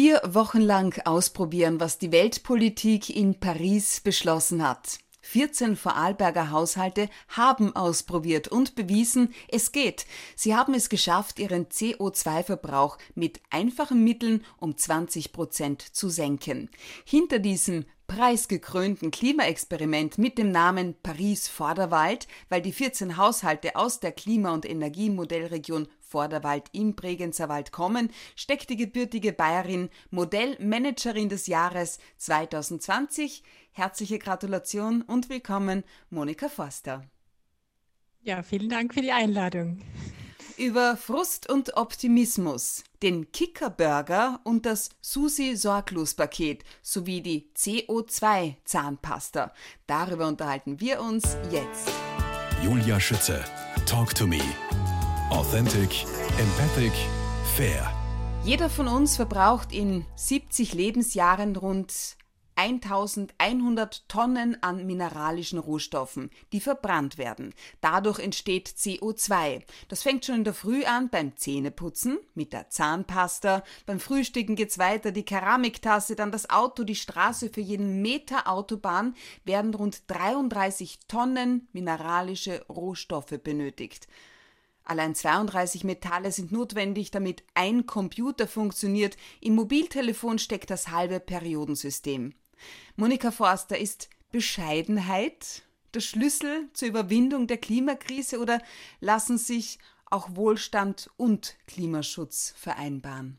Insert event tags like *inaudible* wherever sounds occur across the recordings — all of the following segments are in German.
Vier Wochen lang ausprobieren, was die Weltpolitik in Paris beschlossen hat. 14 Vorarlberger Haushalte haben ausprobiert und bewiesen, es geht. Sie haben es geschafft, ihren CO2-Verbrauch mit einfachen Mitteln um 20 Prozent zu senken. Hinter diesem preisgekrönten Klimaexperiment mit dem Namen Paris Vorderwald, weil die 14 Haushalte aus der Klima- und Energiemodellregion Vorderwald im Bregenzer Wald kommen, steckt die gebürtige Bayerin Modellmanagerin des Jahres 2020. Herzliche Gratulation und willkommen, Monika Forster. Ja, vielen Dank für die Einladung. Über Frust und Optimismus, den Kickerburger und das Susi Sorglos Paket sowie die CO2 Zahnpasta. Darüber unterhalten wir uns jetzt. Julia Schütze, Talk to Me. Authentic, empathic, fair. Jeder von uns verbraucht in 70 Lebensjahren rund 1100 Tonnen an mineralischen Rohstoffen, die verbrannt werden. Dadurch entsteht CO2. Das fängt schon in der Früh an beim Zähneputzen, mit der Zahnpasta, beim Frühstücken geht's weiter, die Keramiktasse, dann das Auto, die Straße. Für jeden Meter Autobahn werden rund 33 Tonnen mineralische Rohstoffe benötigt. Allein 32 Metalle sind notwendig, damit ein Computer funktioniert. Im Mobiltelefon steckt das halbe Periodensystem. Monika Forster, ist Bescheidenheit der Schlüssel zur Überwindung der Klimakrise oder lassen sich auch Wohlstand und Klimaschutz vereinbaren?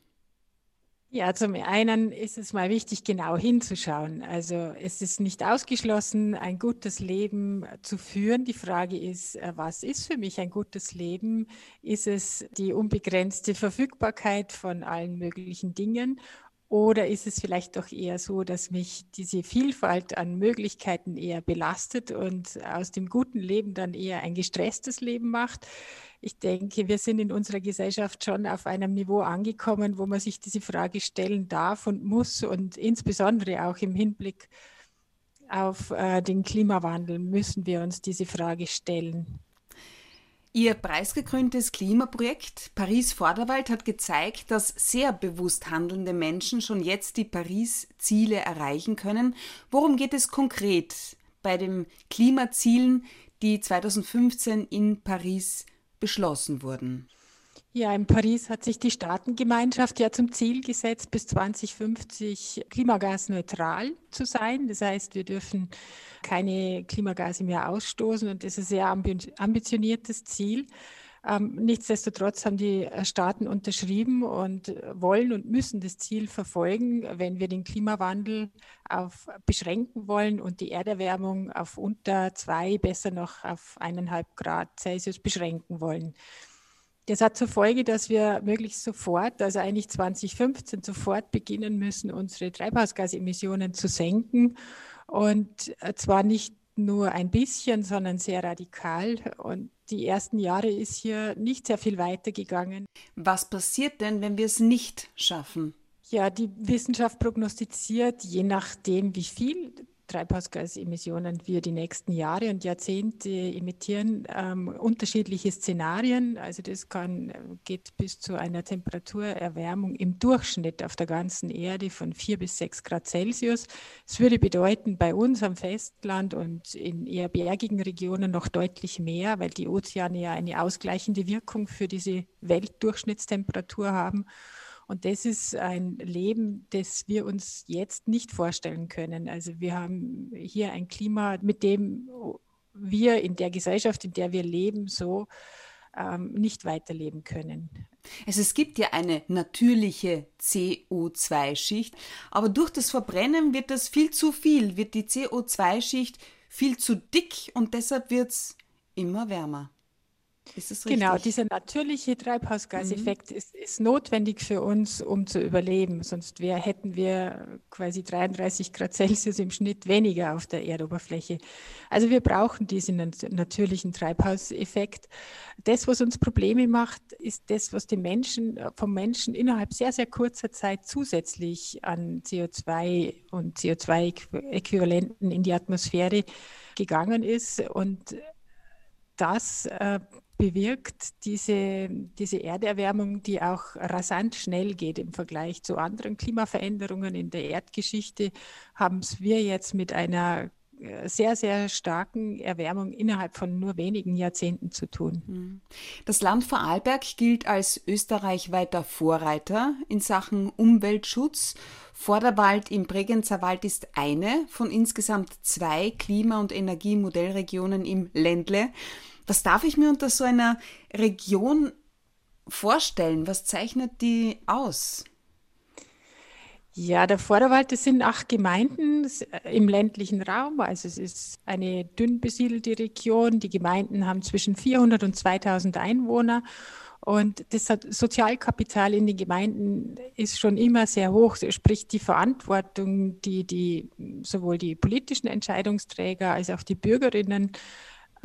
Ja, zum einen ist es mal wichtig, genau hinzuschauen. Also es ist nicht ausgeschlossen, ein gutes Leben zu führen. Die Frage ist, äh, was ist für mich ein gutes Leben? Ist es die unbegrenzte Verfügbarkeit von allen möglichen Dingen? Oder ist es vielleicht doch eher so, dass mich diese Vielfalt an Möglichkeiten eher belastet und aus dem guten Leben dann eher ein gestresstes Leben macht? Ich denke, wir sind in unserer Gesellschaft schon auf einem Niveau angekommen, wo man sich diese Frage stellen darf und muss und insbesondere auch im Hinblick auf äh, den Klimawandel müssen wir uns diese Frage stellen. Ihr preisgekröntes Klimaprojekt Paris Vorderwald hat gezeigt, dass sehr bewusst handelnde Menschen schon jetzt die Paris-Ziele erreichen können. Worum geht es konkret bei den Klimazielen, die 2015 in Paris beschlossen wurden? Ja, in Paris hat sich die Staatengemeinschaft ja zum Ziel gesetzt, bis 2050 klimagasneutral zu sein. Das heißt, wir dürfen keine Klimagase mehr ausstoßen und das ist ein sehr ambitioniertes Ziel. Ähm, nichtsdestotrotz haben die äh, Staaten unterschrieben und wollen und müssen das Ziel verfolgen, wenn wir den Klimawandel auf beschränken wollen und die Erderwärmung auf unter zwei, besser noch auf eineinhalb Grad Celsius beschränken wollen. Das hat zur Folge, dass wir möglichst sofort, also eigentlich 2015 sofort beginnen müssen, unsere Treibhausgasemissionen zu senken. Und äh, zwar nicht nur ein bisschen, sondern sehr radikal. Und die ersten Jahre ist hier nicht sehr viel weitergegangen. Was passiert denn, wenn wir es nicht schaffen? Ja, die Wissenschaft prognostiziert, je nachdem, wie viel Treibhausgasemissionen wir die nächsten Jahre und Jahrzehnte emittieren, ähm, unterschiedliche Szenarien. Also das kann, geht bis zu einer Temperaturerwärmung im Durchschnitt auf der ganzen Erde von vier bis sechs Grad Celsius. Es würde bedeuten, bei uns am Festland und in eher bergigen Regionen noch deutlich mehr, weil die Ozeane ja eine ausgleichende Wirkung für diese Weltdurchschnittstemperatur haben. Und das ist ein Leben, das wir uns jetzt nicht vorstellen können. Also wir haben hier ein Klima, mit dem wir in der Gesellschaft, in der wir leben, so ähm, nicht weiterleben können. Also es gibt ja eine natürliche CO2-Schicht, aber durch das Verbrennen wird das viel zu viel, wird die CO2-Schicht viel zu dick und deshalb wird es immer wärmer. Genau, dieser natürliche Treibhausgaseffekt mhm. ist, ist, notwendig für uns, um zu überleben. Sonst wär, hätten wir quasi 33 Grad Celsius im Schnitt weniger auf der Erdoberfläche. Also wir brauchen diesen natürlichen Treibhauseffekt. Das, was uns Probleme macht, ist das, was den Menschen, vom Menschen innerhalb sehr, sehr kurzer Zeit zusätzlich an CO2 und CO2-Äquivalenten in die Atmosphäre gegangen ist. Und das äh, bewirkt diese, diese Erderwärmung, die auch rasant schnell geht im Vergleich zu anderen Klimaveränderungen in der Erdgeschichte, haben es wir jetzt mit einer äh, sehr, sehr starken Erwärmung innerhalb von nur wenigen Jahrzehnten zu tun. Hm. Das Land Vorarlberg gilt als österreichweiter Vorreiter in Sachen Umweltschutz. Vorderwald im Bregenzer Wald ist eine von insgesamt zwei Klima- und Energiemodellregionen im Ländle. Was darf ich mir unter so einer Region vorstellen? Was zeichnet die aus? Ja, der Vorderwald, das sind acht Gemeinden im ländlichen Raum. Also es ist eine dünn besiedelte Region. Die Gemeinden haben zwischen 400 und 2000 Einwohner. Und das Sozialkapital in den Gemeinden ist schon immer sehr hoch. Sprich, die Verantwortung, die, die sowohl die politischen Entscheidungsträger als auch die Bürgerinnen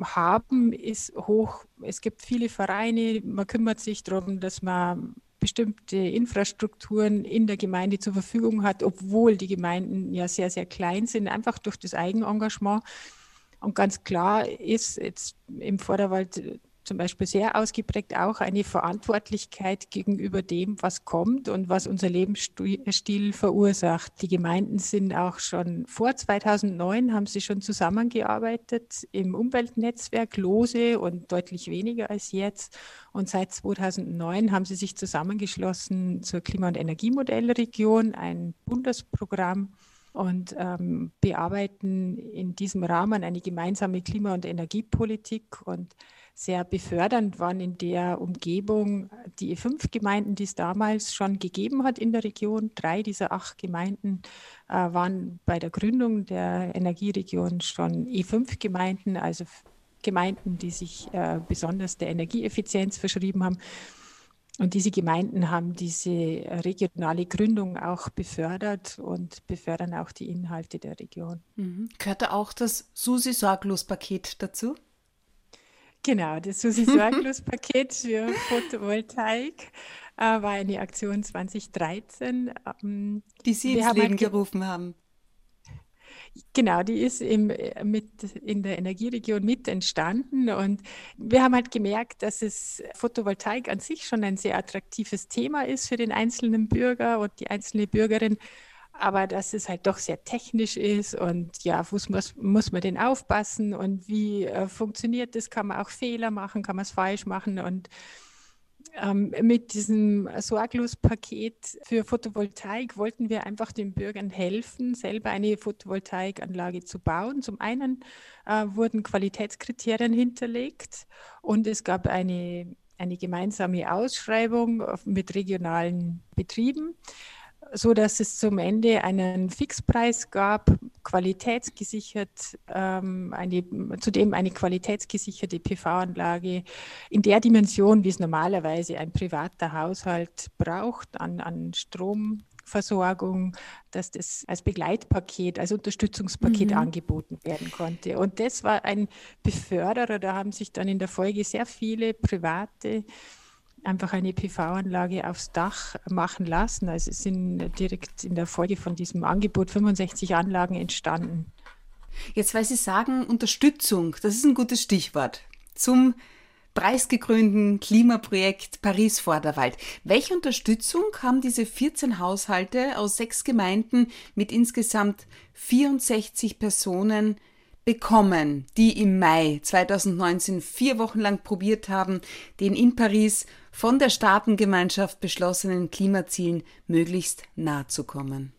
haben, ist hoch. Es gibt viele Vereine, man kümmert sich darum, dass man bestimmte Infrastrukturen in der Gemeinde zur Verfügung hat, obwohl die Gemeinden ja sehr, sehr klein sind, einfach durch das Eigenengagement. Und ganz klar ist jetzt im Vorderwald zum Beispiel sehr ausgeprägt auch eine Verantwortlichkeit gegenüber dem, was kommt und was unser Lebensstil verursacht. Die Gemeinden sind auch schon vor 2009 haben sie schon zusammengearbeitet im Umweltnetzwerk lose und deutlich weniger als jetzt. Und seit 2009 haben sie sich zusammengeschlossen zur Klima- und Energiemodellregion, ein Bundesprogramm und ähm, bearbeiten in diesem Rahmen eine gemeinsame Klima- und Energiepolitik und sehr befördernd waren in der Umgebung die fünf Gemeinden, die es damals schon gegeben hat in der Region. Drei dieser acht Gemeinden äh, waren bei der Gründung der Energieregion schon E5-Gemeinden, also Gemeinden, die sich äh, besonders der Energieeffizienz verschrieben haben. Und diese Gemeinden haben diese regionale Gründung auch befördert und befördern auch die Inhalte der Region. Mhm. Gehörte auch das Susi-Sorglos-Paket dazu? Genau, das Susi *laughs* Sorglos-Paket für Photovoltaik äh, war eine Aktion 2013. Ähm, die Sie ins Leben gerufen haben. Genau, die ist im, mit in der Energieregion mit entstanden und wir haben halt gemerkt, dass es Photovoltaik an sich schon ein sehr attraktives Thema ist für den einzelnen Bürger und die einzelne Bürgerin aber dass es halt doch sehr technisch ist und ja, muss, muss, muss man denn aufpassen und wie äh, funktioniert das? Kann man auch Fehler machen, kann man es falsch machen und ähm, mit diesem Sorglos-Paket für Photovoltaik wollten wir einfach den Bürgern helfen, selber eine Photovoltaikanlage zu bauen. Zum einen äh, wurden Qualitätskriterien hinterlegt und es gab eine, eine gemeinsame Ausschreibung mit regionalen Betrieben so dass es zum Ende einen Fixpreis gab, qualitätsgesichert, ähm, eine, zudem eine qualitätsgesicherte PV-Anlage in der Dimension, wie es normalerweise ein privater Haushalt braucht an, an Stromversorgung, dass das als Begleitpaket, als Unterstützungspaket mhm. angeboten werden konnte. Und das war ein Beförderer, da haben sich dann in der Folge sehr viele private einfach eine PV-Anlage aufs Dach machen lassen. Also es sind direkt in der Folge von diesem Angebot 65 Anlagen entstanden. Jetzt, weil Sie sagen, Unterstützung, das ist ein gutes Stichwort zum preisgekrönten Klimaprojekt Paris Vorderwald. Welche Unterstützung haben diese 14 Haushalte aus sechs Gemeinden mit insgesamt 64 Personen bekommen, die im Mai 2019 vier Wochen lang probiert haben, den in Paris von der Staatengemeinschaft beschlossenen Klimazielen möglichst nahe zu kommen.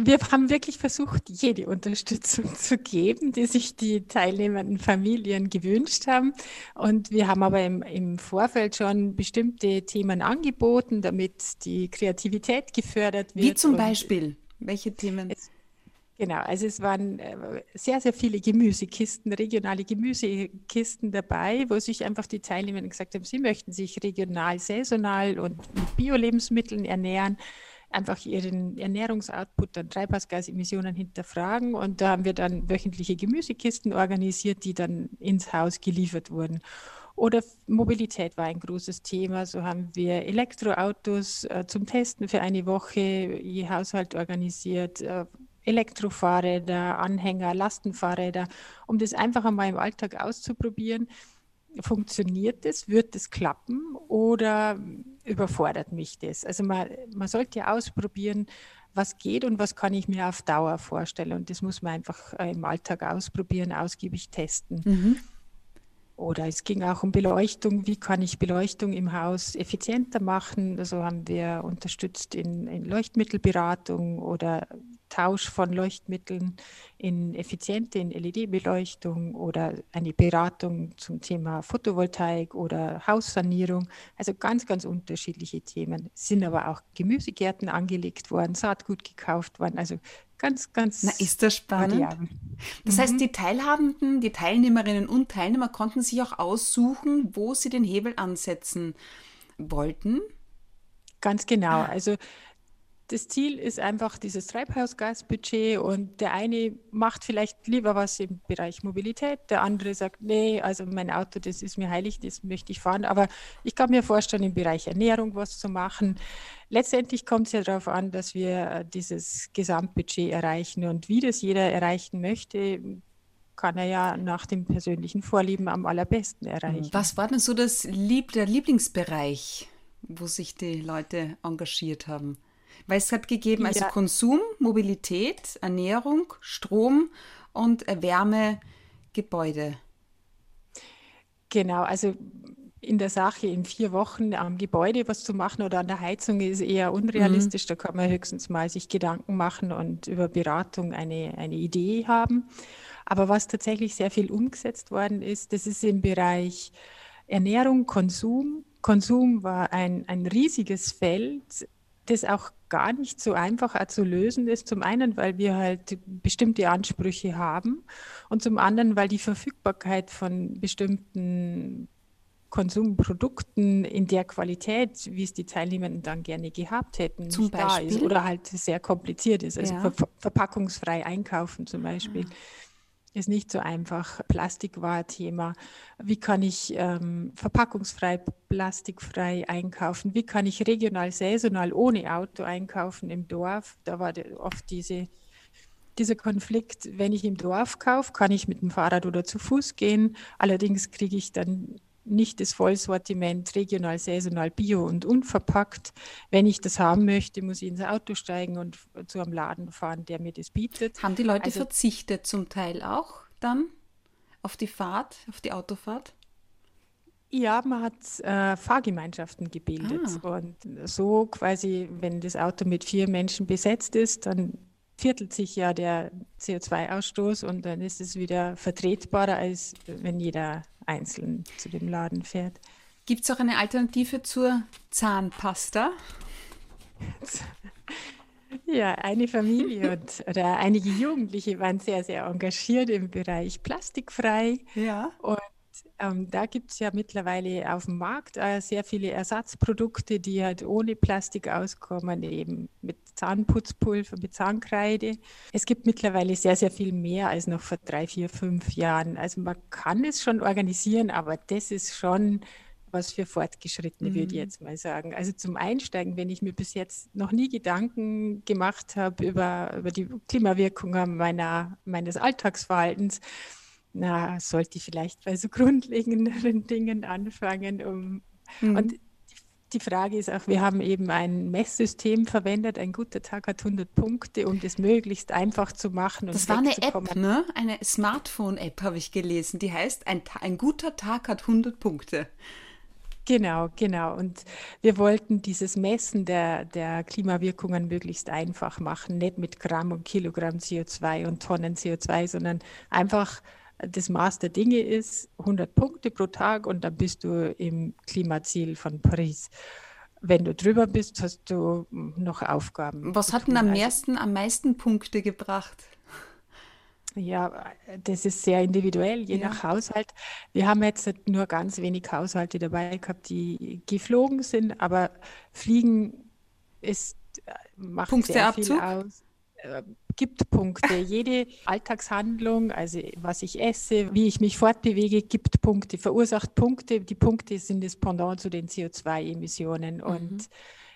Wir haben wirklich versucht, jede Unterstützung zu geben, die sich die teilnehmenden Familien gewünscht haben. Und wir haben aber im, im Vorfeld schon bestimmte Themen angeboten, damit die Kreativität gefördert wird. Wie zum Beispiel? Welche Themen? Es, Genau, also es waren äh, sehr, sehr viele Gemüsekisten, regionale Gemüsekisten dabei, wo sich einfach die Teilnehmer gesagt haben, sie möchten sich regional, saisonal und mit Bio-Lebensmitteln ernähren, einfach ihren Ernährungsoutput an Treibhausgasemissionen hinterfragen. Und da haben wir dann wöchentliche Gemüsekisten organisiert, die dann ins Haus geliefert wurden. Oder Mobilität war ein großes Thema. So haben wir Elektroautos äh, zum Testen für eine Woche je Haushalt organisiert. Äh, Elektrofahrräder, Anhänger, Lastenfahrräder, um das einfach einmal im Alltag auszuprobieren. funktioniert es, wird es klappen oder überfordert mich das? Also man, man sollte ja ausprobieren, was geht und was kann ich mir auf Dauer vorstellen. Und das muss man einfach äh, im Alltag ausprobieren, ausgiebig testen. Mhm. Oder es ging auch um Beleuchtung. Wie kann ich Beleuchtung im Haus effizienter machen? Also haben wir unterstützt in, in Leuchtmittelberatung oder Tausch von Leuchtmitteln in effiziente, in LED-Beleuchtung oder eine Beratung zum Thema Photovoltaik oder Haussanierung. Also ganz, ganz unterschiedliche Themen. Es sind aber auch Gemüsegärten angelegt worden, Saatgut gekauft worden. Also ganz, ganz. Na, ist das spannend? Variabel. Das mhm. heißt, die Teilhabenden, die Teilnehmerinnen und Teilnehmer konnten sich auch aussuchen, wo sie den Hebel ansetzen wollten. Ganz genau. Also das Ziel ist einfach dieses Treibhausgasbudget und der eine macht vielleicht lieber was im Bereich Mobilität, der andere sagt, nee, also mein Auto, das ist mir heilig, das möchte ich fahren, aber ich kann mir vorstellen, im Bereich Ernährung was zu machen. Letztendlich kommt es ja darauf an, dass wir äh, dieses Gesamtbudget erreichen und wie das jeder erreichen möchte, kann er ja nach dem persönlichen Vorlieben am allerbesten erreichen. Was war denn so das Lieb der Lieblingsbereich, wo sich die Leute engagiert haben? Weil es hat gegeben, also ja. Konsum, Mobilität, Ernährung, Strom und Wärme, Gebäude. Genau, also in der Sache in vier Wochen am Gebäude was zu machen oder an der Heizung ist eher unrealistisch. Mhm. Da kann man höchstens mal sich Gedanken machen und über Beratung eine, eine Idee haben. Aber was tatsächlich sehr viel umgesetzt worden ist, das ist im Bereich Ernährung, Konsum. Konsum war ein, ein riesiges Feld, das auch gar nicht so einfach zu lösen ist. Zum einen, weil wir halt bestimmte Ansprüche haben und zum anderen, weil die Verfügbarkeit von bestimmten Konsumprodukten in der Qualität, wie es die Teilnehmenden dann gerne gehabt hätten, zum nicht Beispiel? da ist oder halt sehr kompliziert ist. Also ja. ver verpackungsfrei einkaufen zum Beispiel. Ah ist nicht so einfach. Plastik war Thema. Wie kann ich ähm, verpackungsfrei, plastikfrei einkaufen? Wie kann ich regional, saisonal ohne Auto einkaufen im Dorf? Da war oft diese, dieser Konflikt, wenn ich im Dorf kaufe, kann ich mit dem Fahrrad oder zu Fuß gehen. Allerdings kriege ich dann nicht das Vollsortiment regional, saisonal, bio und unverpackt. Wenn ich das haben möchte, muss ich ins Auto steigen und zu einem Laden fahren, der mir das bietet. Haben die Leute also, verzichtet zum Teil auch dann auf die Fahrt, auf die Autofahrt? Ja, man hat äh, Fahrgemeinschaften gebildet. Ah. Und so quasi, wenn das Auto mit vier Menschen besetzt ist, dann viertelt sich ja der CO2-Ausstoß und dann ist es wieder vertretbarer, als wenn jeder einzeln zu dem Laden fährt. Gibt es auch eine Alternative zur Zahnpasta? *laughs* Ja, eine Familie und, oder einige Jugendliche waren sehr, sehr engagiert im Bereich plastikfrei. Ja. Und ähm, da gibt es ja mittlerweile auf dem Markt äh, sehr viele Ersatzprodukte, die halt ohne Plastik auskommen, eben mit Zahnputzpulver, mit Zahnkreide. Es gibt mittlerweile sehr, sehr viel mehr als noch vor drei, vier, fünf Jahren. Also man kann es schon organisieren, aber das ist schon was für Fortgeschrittene, mhm. würde ich mhm. jetzt mal sagen. Also zum Einsteigen, wenn ich mir bis jetzt noch nie Gedanken gemacht habe über, über die Klimawirkungen meiner, meines Alltagsverhaltens, na, sollte ich vielleicht bei so *laughs* grundlegenderen Dingen anfangen. Um, mhm. Und die Frage ist auch, wir haben eben ein Messsystem verwendet. Ein guter Tag hat 100 Punkte, um das möglichst einfach zu machen. das war eine App, ne? Eine Smartphone-App habe ich gelesen. Die heißt, ein, ein guter Tag hat 100 Punkte. Genau, genau. Und wir wollten dieses Messen der, der Klimawirkungen möglichst einfach machen, nicht mit Gramm und Kilogramm CO2 und Tonnen CO2, sondern einfach das Maß der Dinge ist 100 Punkte pro Tag und dann bist du im Klimaziel von Paris. Wenn du drüber bist, hast du noch Aufgaben. Was hat denn am, meisten, am meisten Punkte gebracht? Ja, das ist sehr individuell, je ja. nach Haushalt. Wir haben jetzt nur ganz wenig Haushalte dabei gehabt, die geflogen sind, aber Fliegen ist, macht Punkte sehr viel aus. Äh, gibt Punkte. Jede Alltagshandlung, also was ich esse, wie ich mich fortbewege, gibt Punkte, verursacht Punkte. Die Punkte sind das Pendant zu den CO2-Emissionen. Mhm. Und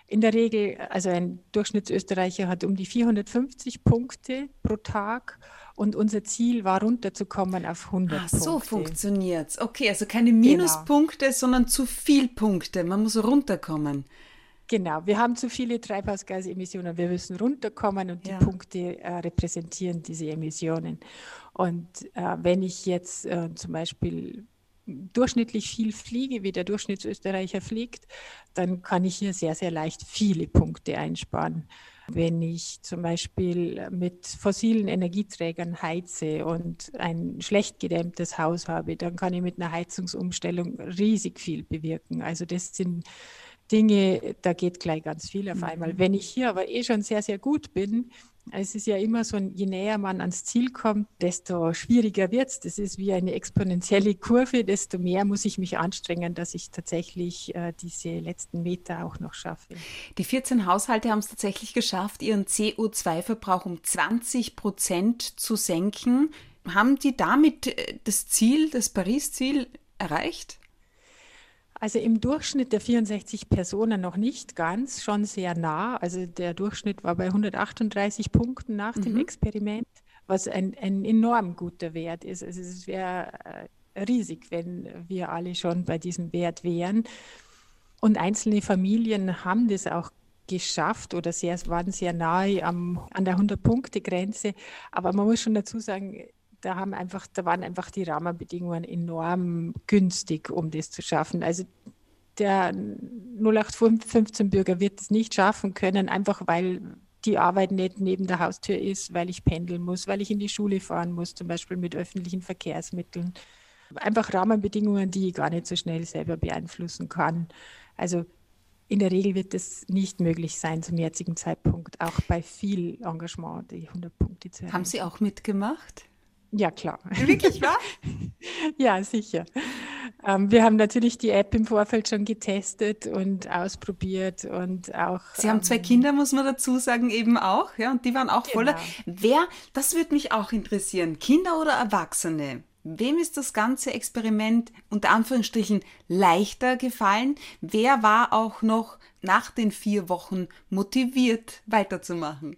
In der Regel, also ein Durchschnittsösterreicher hat um die 450 Punkte pro Tag und unser Ziel war runterzukommen auf 100 Ach, Punkte. So funktioniert es. Okay, also keine Minuspunkte, genau. sondern zu viel Punkte. Man muss runterkommen. Genau, wir haben zu viele Treibhausgasemissionen, wir müssen runterkommen und ja. die Punkte äh, repräsentieren diese Emissionen. Und äh, wenn ich jetzt äh, zum Beispiel durchschnittlich viel fliege, wie der Durchschnittsösterreicher fliegt, dann kann ich hier sehr, sehr leicht viele Punkte einsparen. Wenn ich zum Beispiel mit fossilen Energieträgern heize und ein schlecht gedämmtes Haus habe, dann kann ich mit einer Heizungsumstellung riesig viel bewirken. Also das sind Dinge, da geht gleich ganz viel auf einmal. Mhm. Wenn ich hier aber eh schon sehr, sehr gut bin, es ist ja immer so, je näher man ans Ziel kommt, desto schwieriger wird es. Das ist wie eine exponentielle Kurve, desto mehr muss ich mich anstrengen, dass ich tatsächlich äh, diese letzten Meter auch noch schaffe. Die 14 Haushalte haben es tatsächlich geschafft, ihren CO2-Verbrauch um 20 Prozent zu senken. Haben die damit äh, das Ziel, das Paris-Ziel erreicht? Also im Durchschnitt der 64 Personen noch nicht ganz, schon sehr nah. Also der Durchschnitt war bei 138 Punkten nach mhm. dem Experiment, was ein, ein enorm guter Wert ist. Also es wäre äh, riesig, wenn wir alle schon bei diesem Wert wären. Und einzelne Familien haben das auch geschafft oder sehr, waren sehr nahe am, an der 100-Punkte-Grenze. Aber man muss schon dazu sagen, da haben einfach, da waren einfach die Rahmenbedingungen enorm günstig, um das zu schaffen. Also der 0815-Bürger wird es nicht schaffen können, einfach weil die Arbeit nicht neben der Haustür ist, weil ich pendeln muss, weil ich in die Schule fahren muss, zum Beispiel mit öffentlichen Verkehrsmitteln. Einfach Rahmenbedingungen, die ich gar nicht so schnell selber beeinflussen kann. Also in der Regel wird es nicht möglich sein zum jetzigen Zeitpunkt, auch bei viel Engagement die 100 Punkte zu erreichen. Haben Sie auch mitgemacht? Ja, klar. Wirklich wahr? *laughs* ja, sicher. Ähm, wir haben natürlich die App im Vorfeld schon getestet und ausprobiert und auch. Sie haben zwei ähm, Kinder, muss man dazu sagen, eben auch, ja, und die waren auch voller. Genau. Wer, das würde mich auch interessieren, Kinder oder Erwachsene? Wem ist das ganze Experiment unter Anführungsstrichen leichter gefallen? Wer war auch noch nach den vier Wochen motiviert, weiterzumachen?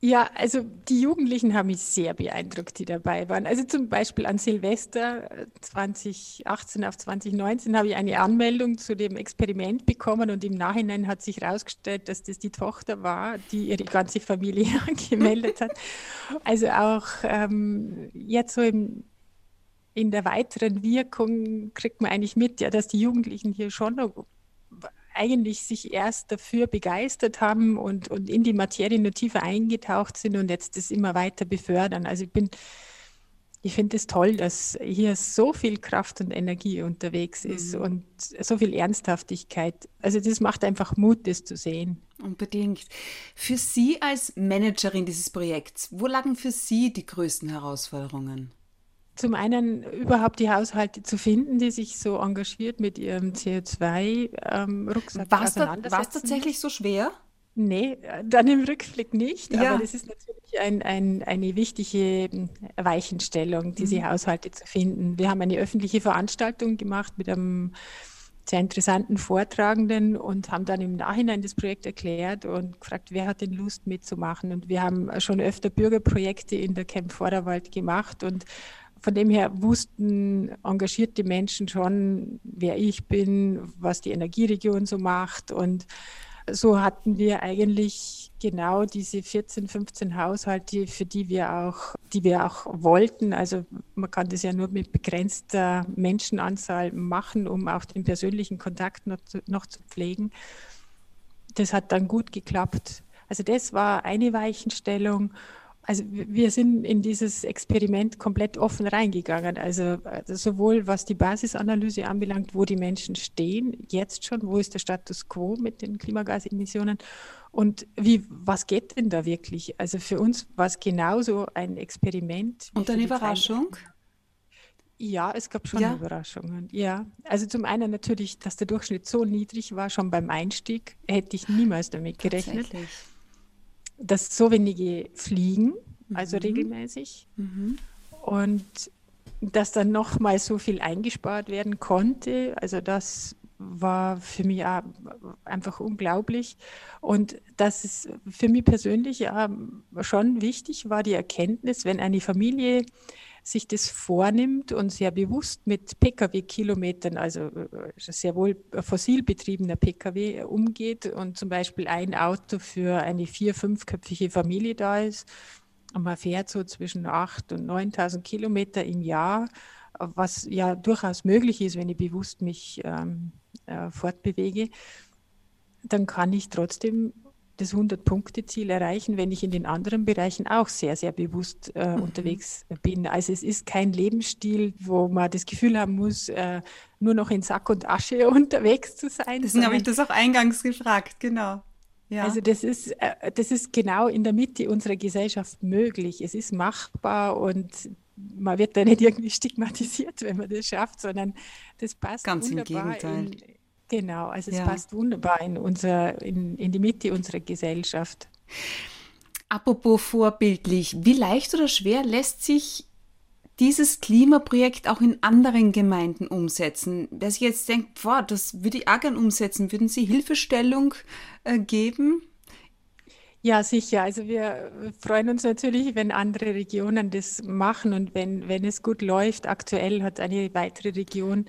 Ja, also die Jugendlichen haben mich sehr beeindruckt, die dabei waren. Also zum Beispiel an Silvester 2018 äh, auf 2019 habe ich eine Anmeldung zu dem Experiment bekommen und im Nachhinein hat sich herausgestellt, dass das die Tochter war, die ihre ganze Familie *laughs* angemeldet hat. Also auch ähm, jetzt so im, in der weiteren Wirkung kriegt man eigentlich mit, ja, dass die Jugendlichen hier schon noch eigentlich sich erst dafür begeistert haben und, und in die Materie nur tiefer eingetaucht sind und jetzt das immer weiter befördern. Also ich bin, ich finde es toll, dass hier so viel Kraft und Energie unterwegs ist mhm. und so viel Ernsthaftigkeit. Also das macht einfach Mut, das zu sehen. Unbedingt. Für Sie als Managerin dieses Projekts, wo lagen für Sie die größten Herausforderungen? Zum einen überhaupt die Haushalte zu finden, die sich so engagiert mit ihrem CO2-Rucksack ähm, auseinandersetzen. War es tatsächlich so schwer? Nee, dann im Rückblick nicht. Ja. Aber das ist natürlich ein, ein, eine wichtige hm, Weichenstellung, diese mhm. Haushalte zu finden. Wir haben eine öffentliche Veranstaltung gemacht mit einem sehr interessanten Vortragenden und haben dann im Nachhinein das Projekt erklärt und gefragt, wer hat denn Lust mitzumachen. Und wir haben schon öfter Bürgerprojekte in der Camp Vorderwald gemacht und von dem her wussten engagierte Menschen schon, wer ich bin, was die Energieregion so macht. Und so hatten wir eigentlich genau diese 14, 15 Haushalte, für die wir auch, die wir auch wollten. Also man kann das ja nur mit begrenzter Menschenanzahl machen, um auch den persönlichen Kontakt noch zu, noch zu pflegen. Das hat dann gut geklappt. Also das war eine Weichenstellung. Also wir sind in dieses Experiment komplett offen reingegangen. Also, also, sowohl was die Basisanalyse anbelangt, wo die Menschen stehen, jetzt schon, wo ist der Status quo mit den Klimagasemissionen und wie, was geht denn da wirklich? Also für uns war es genauso ein Experiment. Und eine Überraschung? Ja, es gab schon ja. Überraschungen. Ja, also zum einen natürlich, dass der Durchschnitt so niedrig war, schon beim Einstieg, hätte ich niemals damit gerechnet dass so wenige fliegen, also mhm. regelmäßig. Mhm. Und dass dann nochmal so viel eingespart werden konnte, also das war für mich einfach unglaublich. Und das ist für mich persönlich ja schon wichtig, war die Erkenntnis, wenn eine Familie sich das vornimmt und sehr bewusst mit Pkw-Kilometern, also äh, sehr wohl fossil betriebener Pkw umgeht und zum Beispiel ein Auto für eine vier-, fünfköpfige Familie da ist, und man fährt so zwischen 8.000 und 9.000 Kilometer im Jahr, was ja durchaus möglich ist, wenn ich bewusst mich ähm, äh, fortbewege, dann kann ich trotzdem das 100-Punkte-Ziel erreichen, wenn ich in den anderen Bereichen auch sehr, sehr bewusst äh, mhm. unterwegs bin. Also es ist kein Lebensstil, wo man das Gefühl haben muss, äh, nur noch in Sack und Asche *laughs* unterwegs zu sein. Deswegen habe ich das auch eingangs gefragt, genau. Ja. Also das ist, äh, das ist genau in der Mitte unserer Gesellschaft möglich. Es ist machbar und man wird da nicht irgendwie stigmatisiert, wenn man das schafft, sondern das passt Ganz wunderbar im Gegenteil. In, genau, also es ja. passt wunderbar in, unser, in, in die Mitte unserer Gesellschaft. Apropos vorbildlich, wie leicht oder schwer lässt sich dieses Klimaprojekt auch in anderen Gemeinden umsetzen? Wer sich jetzt denkt, boah, das würde ich auch gern umsetzen, würden Sie Hilfestellung äh, geben? Ja, sicher. Also wir freuen uns natürlich, wenn andere Regionen das machen und wenn, wenn es gut läuft. Aktuell hat eine weitere Region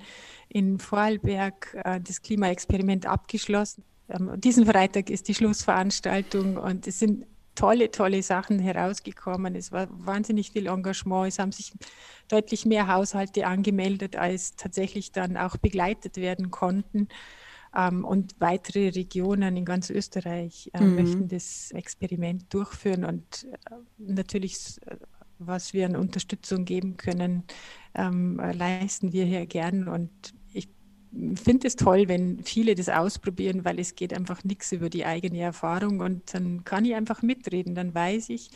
in Vorarlberg äh, das Klimaexperiment abgeschlossen. Ähm, diesen Freitag ist die Schlussveranstaltung und es sind tolle, tolle Sachen herausgekommen. Es war wahnsinnig viel Engagement. Es haben sich deutlich mehr Haushalte angemeldet, als tatsächlich dann auch begleitet werden konnten. Ähm, und weitere Regionen in ganz Österreich äh, mhm. möchten das Experiment durchführen und äh, natürlich, was wir an Unterstützung geben können, ähm, leisten wir hier gern. Und finde es toll, wenn viele das ausprobieren, weil es geht einfach nichts über die eigene Erfahrung und dann kann ich einfach mitreden, dann weiß ich,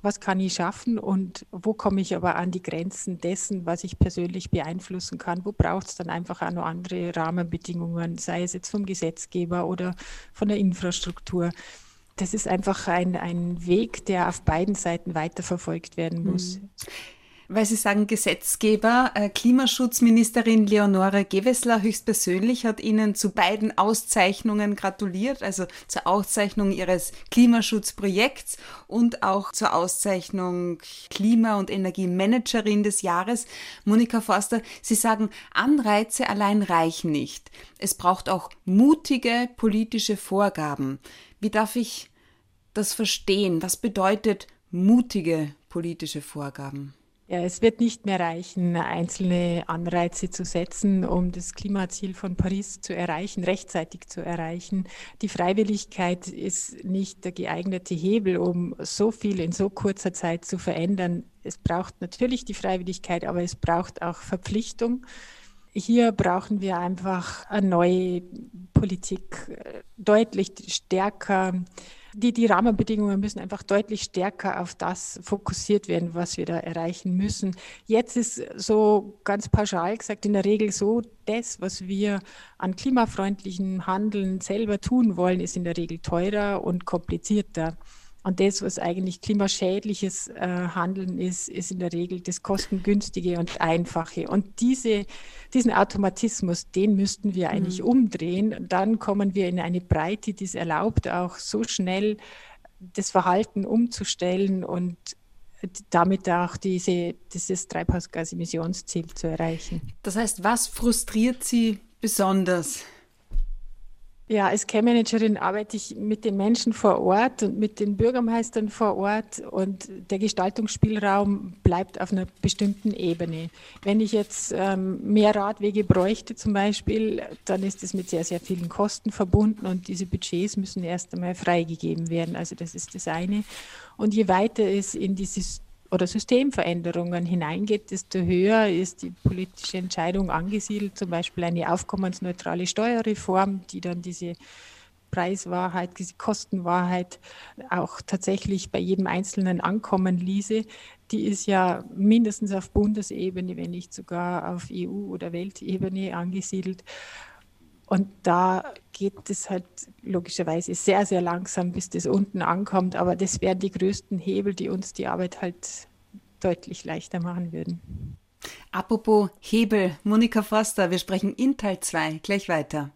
was kann ich schaffen und wo komme ich aber an die Grenzen dessen, was ich persönlich beeinflussen kann? Wo braucht es dann einfach auch noch andere Rahmenbedingungen, sei es jetzt vom Gesetzgeber oder von der Infrastruktur? Das ist einfach ein, ein Weg, der auf beiden Seiten weiterverfolgt werden muss. Mhm weil Sie sagen Gesetzgeber. Äh, Klimaschutzministerin Leonore Gewessler höchstpersönlich hat Ihnen zu beiden Auszeichnungen gratuliert, also zur Auszeichnung Ihres Klimaschutzprojekts und auch zur Auszeichnung Klima- und Energiemanagerin des Jahres. Monika Forster, Sie sagen, Anreize allein reichen nicht. Es braucht auch mutige politische Vorgaben. Wie darf ich das verstehen? Was bedeutet mutige politische Vorgaben? Ja, es wird nicht mehr reichen, einzelne Anreize zu setzen, um das Klimaziel von Paris zu erreichen, rechtzeitig zu erreichen. Die Freiwilligkeit ist nicht der geeignete Hebel, um so viel in so kurzer Zeit zu verändern. Es braucht natürlich die Freiwilligkeit, aber es braucht auch Verpflichtung. Hier brauchen wir einfach eine neue Politik, äh, deutlich stärker die, die Rahmenbedingungen müssen einfach deutlich stärker auf das fokussiert werden, was wir da erreichen müssen. Jetzt ist so ganz pauschal gesagt in der Regel so, das, was wir an klimafreundlichem Handeln selber tun wollen, ist in der Regel teurer und komplizierter. Und das, was eigentlich klimaschädliches äh, Handeln ist, ist in der Regel das kostengünstige und einfache. Und diese, diesen Automatismus, den müssten wir eigentlich mhm. umdrehen. Dann kommen wir in eine Breite, die es erlaubt, auch so schnell das Verhalten umzustellen und damit auch diese, dieses Treibhausgasemissionsziel zu erreichen. Das heißt, was frustriert Sie besonders? Ja, als Care-Managerin arbeite ich mit den Menschen vor Ort und mit den Bürgermeistern vor Ort und der Gestaltungsspielraum bleibt auf einer bestimmten Ebene. Wenn ich jetzt ähm, mehr Radwege bräuchte zum Beispiel, dann ist es mit sehr, sehr vielen Kosten verbunden und diese Budgets müssen erst einmal freigegeben werden. Also das ist das eine. Und je weiter es in dieses oder Systemveränderungen hineingeht, desto höher ist die politische Entscheidung angesiedelt, zum Beispiel eine aufkommensneutrale Steuerreform, die dann diese Preiswahrheit, diese Kostenwahrheit auch tatsächlich bei jedem Einzelnen ankommen ließe, die ist ja mindestens auf Bundesebene, wenn nicht sogar auf EU- oder Weltebene angesiedelt. Und da geht es halt logischerweise sehr, sehr langsam, bis das unten ankommt. Aber das wären die größten Hebel, die uns die Arbeit halt deutlich leichter machen würden. Apropos Hebel, Monika Foster, wir sprechen in Teil 2 gleich weiter.